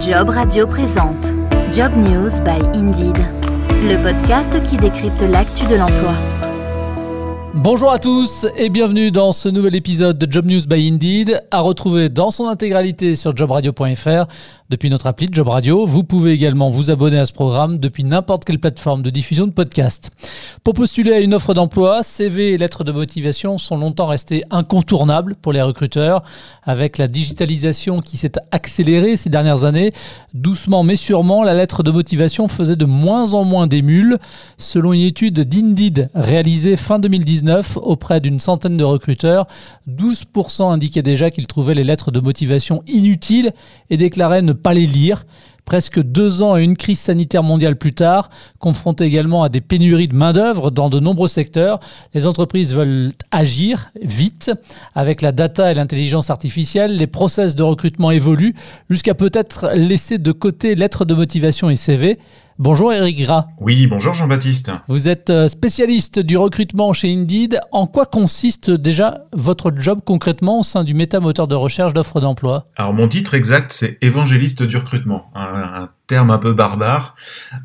Job Radio présente Job News by Indeed, le podcast qui décrypte l'actu de l'emploi. Bonjour à tous et bienvenue dans ce nouvel épisode de Job News by Indeed, à retrouver dans son intégralité sur jobradio.fr depuis notre appli Job Radio. Vous pouvez également vous abonner à ce programme depuis n'importe quelle plateforme de diffusion de podcast. Pour postuler à une offre d'emploi, CV et lettres de motivation sont longtemps restés incontournables pour les recruteurs. Avec la digitalisation qui s'est accélérée ces dernières années, doucement mais sûrement, la lettre de motivation faisait de moins en moins d'émules. Selon une étude d'Indeed réalisée fin 2019 auprès d'une centaine de recruteurs, 12% indiquaient déjà qu'ils trouvaient les lettres de motivation inutiles et déclaraient ne pas les lire. Presque deux ans et une crise sanitaire mondiale plus tard, confrontés également à des pénuries de main-d'œuvre dans de nombreux secteurs, les entreprises veulent agir vite. Avec la data et l'intelligence artificielle, les process de recrutement évoluent jusqu'à peut-être laisser de côté lettres de motivation et CV. Bonjour Eric Gras. Oui, bonjour Jean-Baptiste. Vous êtes euh, spécialiste du recrutement chez Indeed. En quoi consiste déjà votre job concrètement au sein du méta-moteur de recherche d'offres d'emploi? Alors mon titre exact, c'est évangéliste du recrutement, un, terme un peu barbare.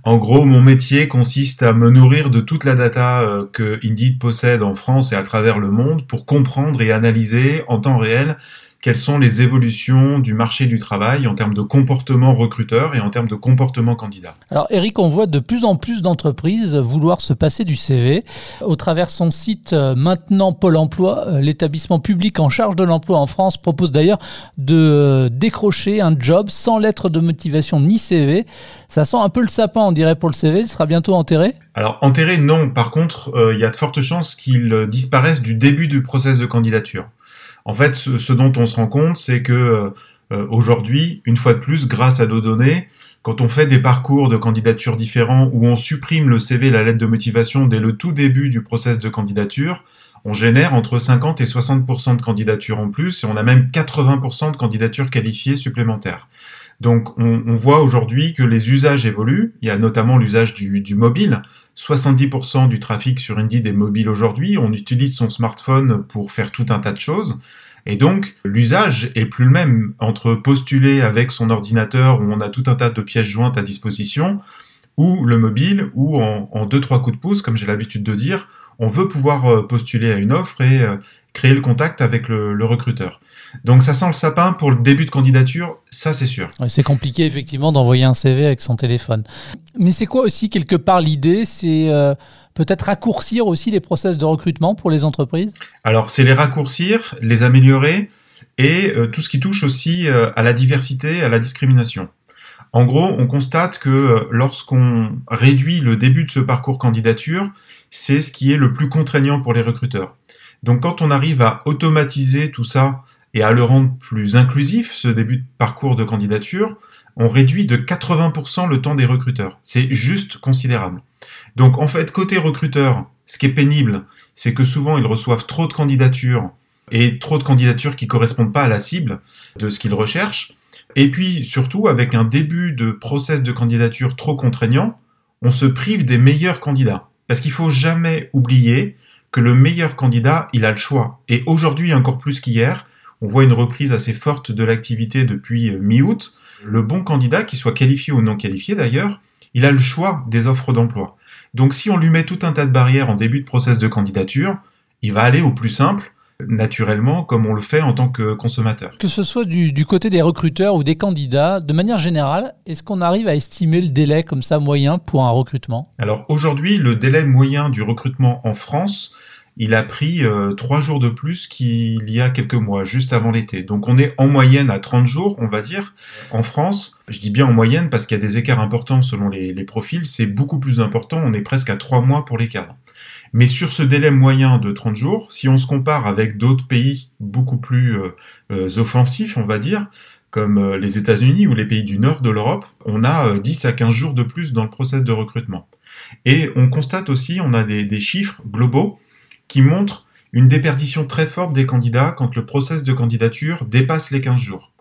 En gros, mon métier consiste à me nourrir de toute la data euh, que Indeed possède en France et à travers le monde pour comprendre et analyser en temps réel quelles sont les évolutions du marché du travail en termes de comportement recruteur et en termes de comportement candidat. Alors Eric, on voit de plus en plus d'entreprises vouloir se passer du CV. Au travers son site euh, maintenant Pôle Emploi, euh, l'établissement public en charge de l'emploi en France propose d'ailleurs de euh, décrocher un job sans lettre de motivation ni CV. Ça sent un peu le sapin, on dirait, pour le CV. Il sera bientôt enterré? Alors enterré, non. Par contre, il y a de fortes chances qu'il disparaisse du début du process de candidature. En fait, ce, dont on se rend compte, c'est que euh, euh, aujourd'hui, une fois de plus, grâce à nos données, quand on fait des parcours de candidature différents où on supprime le CV, la lettre de motivation dès le tout début du process de candidature, on génère entre 50 et 60% de candidatures en plus et on a même 80% de candidatures qualifiées supplémentaires. Donc on, voit aujourd'hui que les usages évoluent. Il y a notamment l'usage du, du, mobile. 70% du trafic sur Indeed est mobile aujourd'hui. On utilise son smartphone pour faire tout un tas de choses. Et donc, l'usage est plus le même entre postuler avec son ordinateur où on a tout un tas de pièces jointes à disposition, ou le mobile, ou en, en deux, trois coups de pouce, comme j'ai l'habitude de dire, on veut pouvoir euh, postuler à une offre et euh, créer le contact avec le, recruteur. Donc ça sent le sapin pour le début de candidature, ça c'est sûr. c'est compliqué effectivement d'envoyer un CV avec son téléphone. Mais c'est quoi aussi quelque part l'idée? C'est euh, peut-être raccourcir aussi les process de recrutement pour les entreprises? Alors c'est les raccourcir, les améliorer et tout ce qui touche aussi à la diversité, à la discrimination. En gros, on constate que lorsqu'on réduit le début de ce parcours candidature, c'est ce qui est le plus contraignant pour les recruteurs. Donc quand on arrive à automatiser tout ça et à le rendre plus inclusif, ce début de parcours de candidature, on réduit de 80% le temps des recruteurs. C'est juste considérable. Donc en fait, côté recruteur, ce qui est pénible, c'est que souvent ils reçoivent trop de candidatures et trop de candidatures qui correspondent pas à la cible de ce qu'ils recherchent. Et puis surtout, avec un début de process de candidature trop contraignant, on se prive des meilleurs candidats. Parce qu'il faut jamais oublier le meilleur candidat, il a le choix. Et aujourd'hui, encore plus qu'hier, on voit une reprise assez forte de l'activité depuis euh, mi-août. Le bon candidat, qu'il soit qualifié ou non qualifié d'ailleurs, il a le choix des offres d'emploi. Donc si on lui met tout un tas de barrières en début de process de candidature, il va aller au plus simple naturellement comme on le fait en tant que consommateur. Que ce soit du, côté des recruteurs ou des candidats, de manière générale, est-ce qu'on arrive à estimer le délai comme ça moyen pour un recrutement? Alors aujourd'hui, le délai moyen du recrutement en France, il a pris euh, trois jours de plus qu'il y a quelques mois, juste avant l'été. Donc on est en moyenne à 30 jours, on va dire. En France, je dis bien en moyenne parce qu'il y a des écarts importants selon les, les profils, c'est beaucoup plus important, on est presque à trois mois pour les cadres. Mais sur ce délai moyen de 30 jours, si on se compare avec d'autres pays beaucoup plus euh, euh, offensifs, on va dire, comme euh, les États-Unis ou les pays du nord de l'Europe, on a 10 à 15 jours de plus dans le process de recrutement. Et on constate aussi, on a des, des chiffres globaux qui montrent une déperdition très forte des candidats quand le process de candidature dépasse les 15 jours.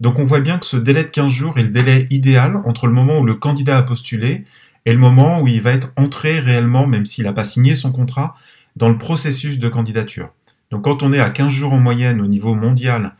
Donc on voit bien que ce délai de 15 jours est le délai idéal entre le moment où le candidat a postulé et le moment où il va être entré réellement, même s'il n'a pas signé son contrat, dans le processus de candidature. Donc quand on est à 15 jours en moyenne au niveau mondial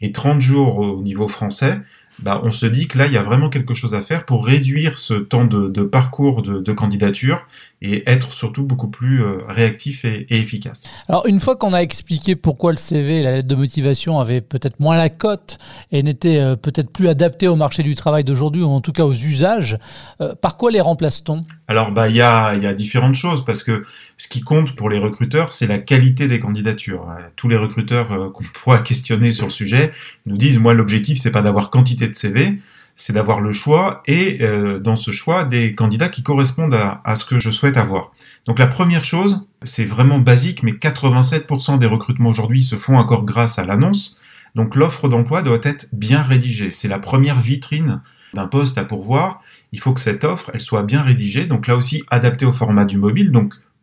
et 30 jours au niveau français, bah, on se dit que là, il y a vraiment quelque chose à faire pour réduire ce temps de, parcours de, candidature et être surtout beaucoup plus euh, réactif et, efficace. Alors, une fois qu'on a expliqué pourquoi le CV et la lettre de motivation avaient peut-être moins la cote et n'étaient euh, peut-être plus adaptés au marché du travail d'aujourd'hui, ou en tout cas aux usages, euh, par quoi les remplace-t-on? Alors, bah, il y a, y a différentes choses parce que ce qui compte pour les recruteurs, c'est la qualité des candidatures. Tous les recruteurs qu'on pourra questionner sur le sujet nous disent, moi, l'objectif, c'est pas d'avoir quantité de CV, c'est d'avoir le choix et euh, dans ce choix des candidats qui correspondent à, ce que je souhaite avoir. Donc la première chose, c'est vraiment basique, mais 87% des recrutements aujourd'hui se font encore grâce à l'annonce. Donc l'offre d'emploi doit être bien rédigée. C'est la première vitrine d'un poste à pourvoir. Il faut que cette offre, elle soit bien rédigée. Donc là aussi adaptée au format du mobile.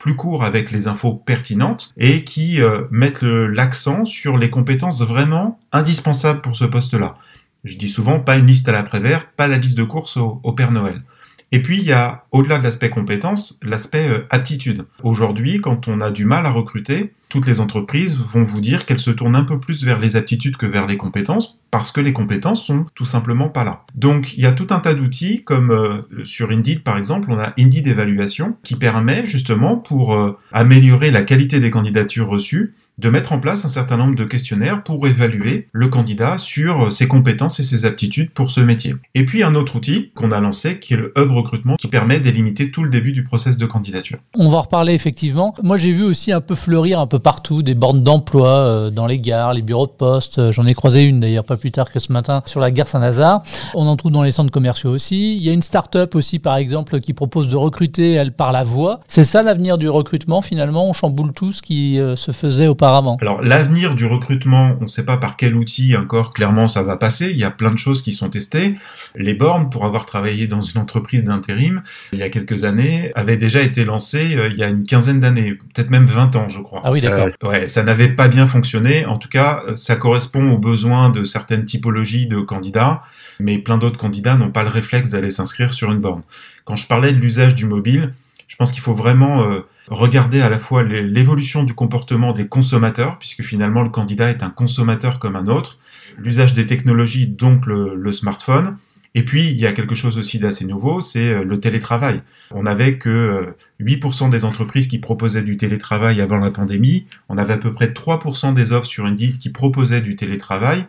Plus court avec les infos pertinentes et qui euh, mettent l'accent sur les compétences vraiment indispensables pour ce poste-là. Je dis souvent pas une liste à l'après-vert, pas la liste de courses au, Père Noël. Et puis il y a, au-delà de l'aspect compétence, l'aspect euh, aptitude. Aujourd'hui, quand on a du mal à recruter, toutes les entreprises vont vous dire qu'elles se tournent un peu plus vers les aptitudes que vers les compétences, parce que les compétences sont tout simplement pas là. Donc il y a tout un tas d'outils, comme euh, sur Indeed par exemple, on a Indeed Évaluation, qui permet justement pour euh, améliorer la qualité des candidatures reçues, de mettre en place un certain nombre de questionnaires pour évaluer le candidat sur euh, ses compétences et ses aptitudes pour ce métier. Et puis un autre outil qu'on a lancé qui est le Hub Recrutement qui permet d'éliminer tout le début du process de candidature. On va en reparler effectivement. Moi j'ai vu aussi un peu fleurir un peu partout des bornes d'emploi euh, dans les gares, les bureaux de poste. Euh, j'en ai croisé une d'ailleurs pas plus tard que ce matin sur la gare Saint-Lazare. On en trouve dans les centres commerciaux aussi. Il y a une start-up aussi par exemple qui propose de recruter elle par la voix. C'est ça l'avenir du recrutement finalement? On chamboule tout ce qui se faisait auparavant? Alors l'avenir du recrutement, on ne sait pas par quel outil encore clairement ça va passer. Il y a plein de choses qui sont testées. Les bornes, pour avoir travaillé dans une entreprise d'intérim il y a quelques années, avaient déjà été lancées euh, il y a une quinzaine d'années, peut-être même 20 ans, je crois. Ah oui, d'accord. Euh, ouais, ça n'avait pas bien fonctionné. En tout cas, ça correspond aux besoins de certaines typologies de candidats, mais plein d'autres candidats n'ont pas le réflexe d'aller s'inscrire sur une borne. Quand je parlais de l'usage du mobile, je pense qu'il faut vraiment euh, regarder à la fois l'évolution du comportement des consommateurs, puisque finalement le candidat est un consommateur comme un autre, l'usage des technologies, donc le, smartphone, et puis, il y a quelque chose aussi d'assez nouveau, c'est euh, le télétravail. On n'avait que 8% euh, des entreprises qui proposaient du télétravail avant la pandémie. On avait à peu près 3% des offres sur Indeed qui proposaient du télétravail,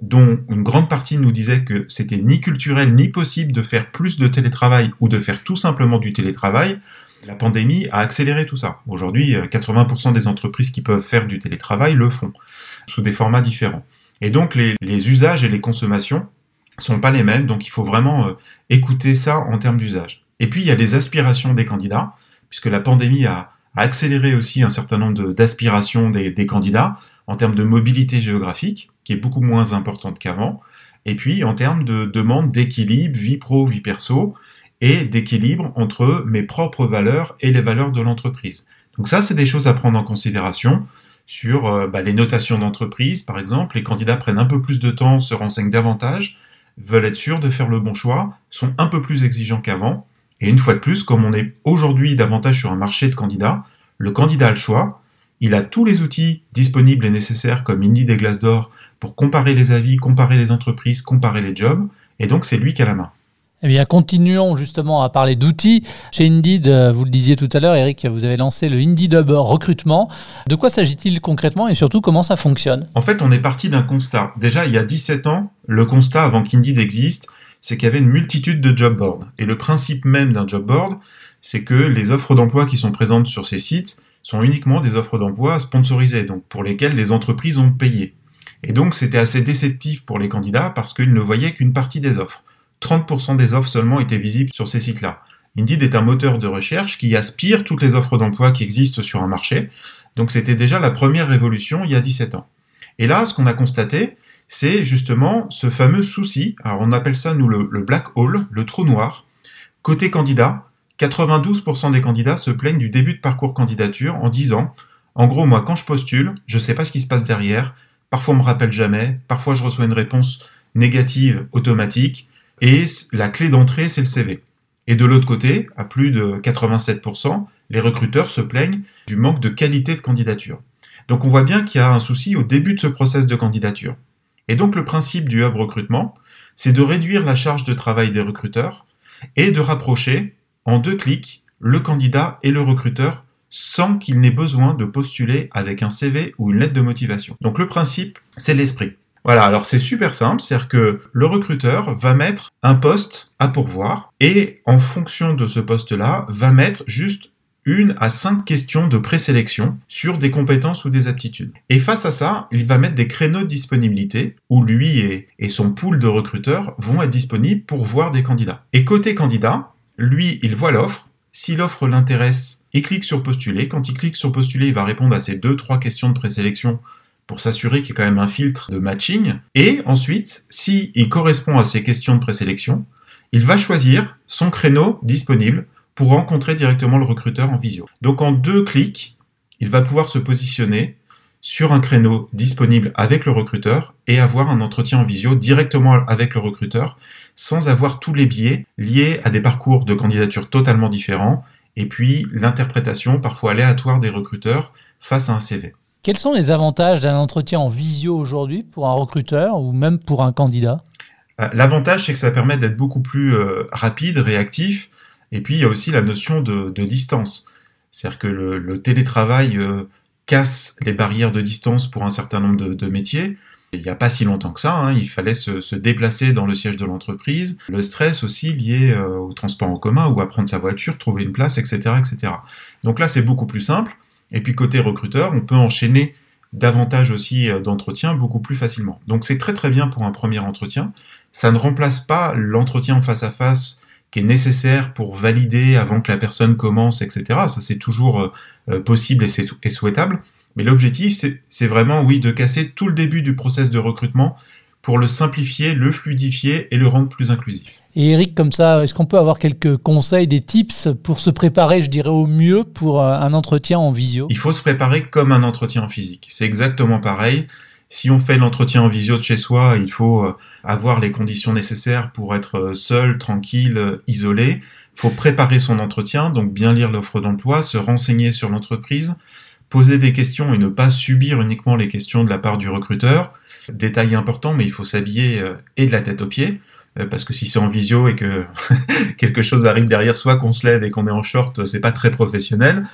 dont une grande partie nous disait que c'était ni culturel ni possible de faire plus de télétravail ou de faire tout simplement du télétravail. La pandémie a accéléré tout ça. Aujourd'hui, 80% euh, des entreprises qui peuvent faire du télétravail le font, sous des formats différents. Et donc, les, usages et les consommations sont pas les mêmes, donc il faut vraiment euh, écouter ça en termes d'usage. Et puis, il y a les aspirations des candidats, puisque la pandémie a, accéléré aussi un certain nombre d'aspirations des, des candidats en termes de mobilité géographique, qui est beaucoup moins importante qu'avant, et puis en termes de demande d'équilibre vie pro, vie perso, et d'équilibre entre mes propres valeurs et les valeurs de l'entreprise. Donc ça, c'est des choses à prendre en considération sur euh, bah, les notations d'entreprise, par exemple. Les candidats prennent un peu plus de temps, se renseignent davantage, veulent être sûrs de faire le bon choix, sont un peu plus exigeants qu'avant. Et une fois de plus, comme on est aujourd'hui davantage sur un marché de candidats, le candidat a le choix. Il a tous les outils disponibles et nécessaires comme Indeed et Glassdoor pour comparer les avis, comparer les entreprises, comparer les jobs. Et donc, c'est lui qui a la main. Eh bien, continuons justement à parler d'outils. Chez Indeed, euh, vous le disiez tout à l'heure, Eric, vous avez lancé le Indeed Hub recrutement. De quoi s'agit-il concrètement et surtout comment ça fonctionne? En fait, on est parti d'un constat. Déjà, il y a 17 ans, le constat avant qu'Indeed existe, c'est qu'il y avait une multitude de job boards. Et le principe même d'un job board, c'est que les offres d'emploi qui sont présentes sur ces sites sont uniquement des offres d'emploi sponsorisées, donc pour lesquelles les entreprises ont payé. Et donc, c'était assez déceptif pour les candidats parce qu'ils ne voyaient qu'une partie des offres. 30% des offres seulement étaient visibles sur ces sites-là. Indeed est un moteur de recherche qui aspire toutes les offres d'emploi qui existent sur un marché. Donc c'était déjà la première révolution il y a 17 ans. Et là, ce qu'on a constaté, c'est justement ce fameux souci, alors on appelle ça nous le, black hole, le trou noir. Côté candidat, 92% des candidats se plaignent du début de parcours candidature en disant, en gros, moi quand je postule, je ne sais pas ce qui se passe derrière, parfois on me rappelle jamais, parfois je reçois une réponse négative automatique, et la clé d'entrée, c'est le CV. Et de l'autre côté, à plus de 87%, les recruteurs se plaignent du manque de qualité de candidature. Donc on voit bien qu'il y a un souci au début de ce process de candidature. Et donc le principe du hub recrutement, c'est de réduire la charge de travail des recruteurs et de rapprocher en deux clics le candidat et le recruteur sans qu'il n'ait besoin de postuler avec un CV ou une lettre de motivation. Donc le principe, c'est l'esprit. Voilà, alors c'est super simple, c'est-à-dire que le recruteur va mettre un poste à pourvoir et en fonction de ce poste-là, va mettre juste une à cinq questions de présélection sur des compétences ou des aptitudes. Et face à ça, il va mettre des créneaux de disponibilité où lui et, et son pool de recruteurs vont être disponibles pour voir des candidats. Et côté candidat, lui, il voit l'offre. Si l'offre l'intéresse, il clique sur postuler. Quand il clique sur postuler, il va répondre à ces deux, trois questions de présélection pour s'assurer qu'il y a quand même un filtre de matching. Et ensuite, si il correspond à ces questions de présélection, il va choisir son créneau disponible pour rencontrer directement le recruteur en visio. Donc en deux clics, il va pouvoir se positionner sur un créneau disponible avec le recruteur et avoir un entretien en visio directement avec le recruteur sans avoir tous les biais liés à des parcours de candidature totalement différents et puis l'interprétation parfois aléatoire des recruteurs face à un CV. Quels sont les avantages d'un entretien en visio aujourd'hui pour un recruteur ou même pour un candidat? Euh, L'avantage, c'est que ça permet d'être beaucoup plus euh, rapide, réactif. Et puis, il y a aussi la notion de, distance. C'est-à-dire que le, télétravail euh, casse les barrières de distance pour un certain nombre de, métiers. il n'y a pas si longtemps que ça, hein, il fallait se, déplacer dans le siège de l'entreprise. Le stress aussi lié au transport en commun ou à prendre sa voiture, trouver une place, etc. etc. Donc là, c'est beaucoup plus simple. Et puis côté recruteur, on peut enchaîner davantage aussi euh, d'entretiens beaucoup plus facilement. Donc c'est très très bien pour un premier entretien. Ça ne remplace pas l'entretien face à face qui est nécessaire pour valider avant que la personne commence, etc. Ça c'est toujours euh, euh, possible et c'est souhaitable. Mais l'objectif, c'est vraiment, oui, de casser tout le début du process de recrutement pour le simplifier, le fluidifier et le rendre plus inclusif. Et Eric, comme ça, est-ce qu'on peut avoir quelques conseils, des tips pour se préparer, je dirais, au mieux pour euh, un entretien en visio? Il faut se préparer comme un entretien en physique. C'est exactement pareil. Si on fait l'entretien en visio de chez soi, il faut euh, avoir les conditions nécessaires pour être euh, seul, tranquille, isolé. Il faut préparer son entretien, donc bien lire l'offre d'emploi, se renseigner sur l'entreprise, poser des questions et ne pas subir uniquement les questions de la part du recruteur. Détail important, mais il faut s'habiller euh, et de la tête aux pieds, euh, parce que si c'est en visio et que quelque chose arrive derrière soi, qu'on se lève et qu'on est en short, c'est pas très professionnel.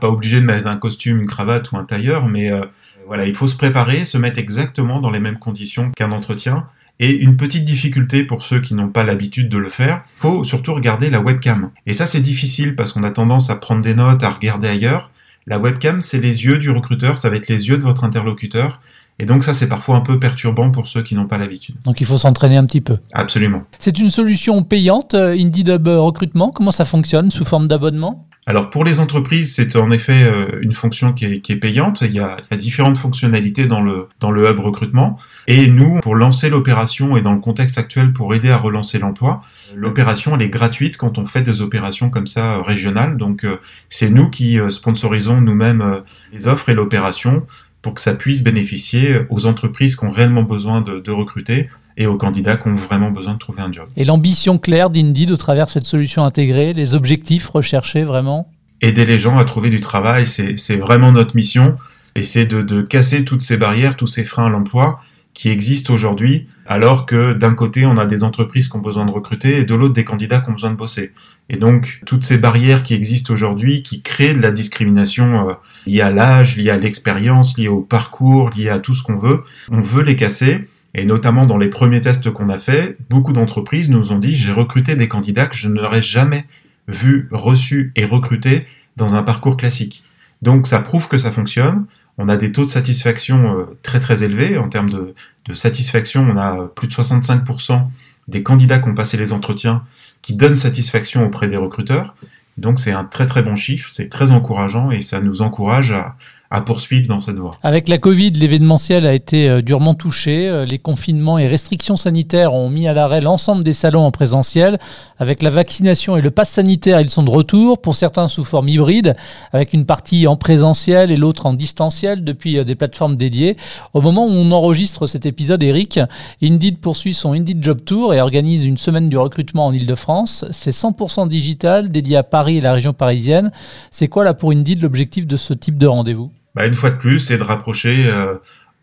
Pas obligé de mettre un costume, une cravate ou un tailleur, mais euh, voilà, il faut se préparer, se mettre exactement dans les mêmes conditions qu'un entretien. Et une petite difficulté pour ceux qui n'ont pas l'habitude de le faire, faut surtout regarder la webcam. Et ça c'est difficile parce qu'on a tendance à prendre des notes, à regarder ailleurs, la webcam, c'est les yeux du recruteur, ça va être les yeux de votre interlocuteur. Et donc ça, c'est parfois un peu perturbant pour ceux qui n'ont pas l'habitude. Donc il faut s'entraîner un petit peu. Absolument. C'est une solution payante, euh, IndieDub Recrutement. Comment ça fonctionne Sous forme d'abonnement? Alors pour les entreprises, c'est en effet euh, une fonction qui est, payante. Il y, a, différentes fonctionnalités dans le, dans le hub recrutement. Et nous, pour lancer l'opération et dans le contexte actuel pour aider à relancer l'emploi, l'opération elle est gratuite quand on fait des opérations comme ça euh, régionales. Donc euh, c'est nous qui sponsorisons nous-mêmes les offres et l'opération pour que ça puisse bénéficier aux entreprises qui ont réellement besoin de recruter et aux candidats qui ont vraiment besoin de trouver un job. Et l'ambition claire d'Indeed au travers de cette solution intégrée, les objectifs recherchés vraiment? Aider les gens à trouver du travail, c'est vraiment notre mission. Et c'est de, de, casser toutes ces barrières, tous ces freins à l'emploi qui existent aujourd'hui, alors que d'un côté, on a des entreprises qui ont besoin de recruter et de l'autre, des candidats qui ont besoin de bosser. Et donc, toutes ces barrières qui existent aujourd'hui, qui créent de la discrimination euh, liée à l'âge, liée à l'expérience, liée au parcours, liée à tout ce qu'on veut, on veut les casser. Et notamment dans les premiers tests qu'on a fait, beaucoup d'entreprises nous ont dit j'ai recruté des candidats que je n'aurais jamais vu, reçus et recrutés dans un parcours classique. Donc ça prouve que ça fonctionne. On a des taux de satisfaction euh, très très élevés. En termes de, de satisfaction, on a plus de 65% des candidats qui ont passé les entretiens qui donnent satisfaction auprès des recruteurs. Donc c'est un très très bon chiffre, c'est très encourageant et ça nous encourage à, à poursuivre dans cette voie. Avec la Covid, l'événementiel a été euh, durement touché. Euh, les confinements et restrictions sanitaires ont mis à l'arrêt l'ensemble des salons en présentiel. Avec la vaccination et le pass sanitaire, ils sont de retour, pour certains sous forme hybride, avec une partie en présentiel et l'autre en distanciel depuis euh, des plateformes dédiées. Au moment où on enregistre cet épisode, Eric, Indeed poursuit son Indeed Job Tour et organise une semaine du recrutement en Ile-de-France. C'est 100% digital, dédié à Paris et la région parisienne. C'est quoi là pour Indeed l'objectif de ce type de rendez-vous? Bah, une fois de plus, c'est de rapprocher euh,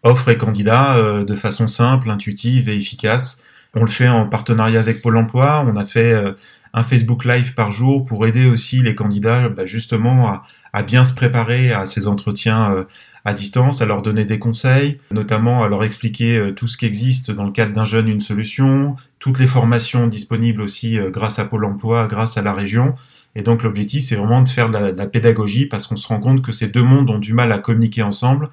offre et candidats de façon simple, intuitive et efficace. On le fait en partenariat avec Pôle Emploi. On a fait un Facebook Live par jour pour aider aussi les candidats bah, justement à, bien se préparer à ces entretiens euh, à distance, à leur donner des conseils, notamment à leur expliquer euh, tout ce qui existe dans le cadre d'un jeune une solution, toutes les formations disponibles aussi euh, grâce à Pôle Emploi, grâce à la région. Et donc l'objectif, c'est vraiment de faire de la, la pédagogie parce qu'on se rend compte que ces deux mondes ont du mal à communiquer ensemble.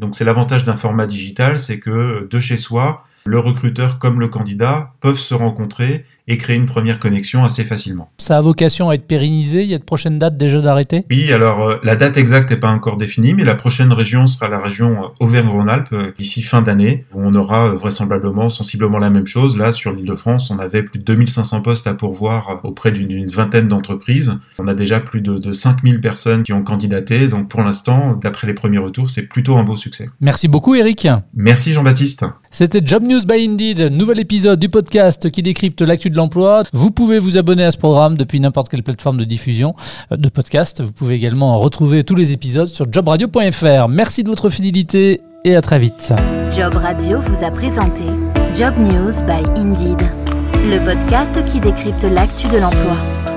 Donc c'est l'avantage d'un format digital, c'est que de chez soi, le recruteur comme le candidat peuvent se rencontrer et créer une première connexion assez facilement. Ça a vocation à être pérennisé Il y a de prochaines dates déjà d'arrêter? Oui, alors euh, la date exacte n'est pas encore définie, mais la prochaine région sera la région euh, Auvergne-Rhône-Alpes euh, d'ici fin d'année, où on aura vraisemblablement sensiblement la même chose. Là, sur l'île de France, on avait plus de 2500 postes à pourvoir auprès d'une vingtaine d'entreprises. On a déjà plus de, de 5000 personnes qui ont candidaté, donc pour l'instant, d'après les premiers retours, c'est plutôt un beau succès. Merci beaucoup Eric. Merci Jean-Baptiste. C'était Job News by Indeed, nouvel épisode du podcast qui décrypte l'actu de l'emploi. Vous pouvez vous abonner à ce programme depuis n'importe quelle plateforme de diffusion euh, de podcast. Vous pouvez également retrouver tous les épisodes sur jobradio.fr. Merci de votre fidélité et à très vite. Job Radio vous a présenté Job News by Indeed, le podcast qui décrypte l'actu de l'emploi.